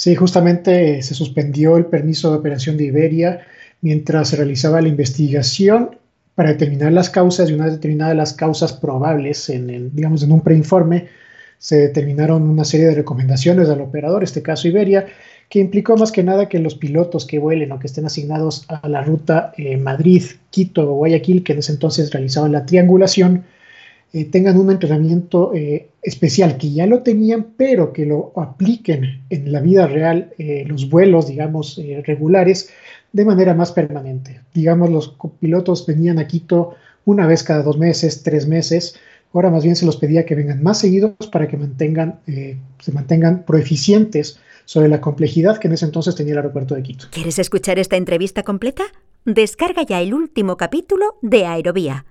Sí, justamente se suspendió el permiso de operación de Iberia mientras se realizaba la investigación para determinar las causas y una vez determinadas las causas probables en, digamos, en un preinforme, se determinaron una serie de recomendaciones al operador, este caso Iberia, que implicó más que nada que los pilotos que vuelen o que estén asignados a la ruta eh, Madrid-Quito o Guayaquil, que en ese entonces realizaban la triangulación, eh, tengan un entrenamiento eh, especial, que ya lo tenían, pero que lo apliquen en la vida real, los vuelos, digamos, regulares, de manera más permanente. Digamos, los pilotos venían a Quito una vez cada dos meses, tres meses. Ahora más bien se los pedía que vengan más seguidos para que mantengan, eh, se mantengan proeficientes sobre la complejidad que en ese entonces tenía el aeropuerto de Quito. ¿Quieres escuchar esta entrevista completa? Descarga ya el último capítulo de Aerovía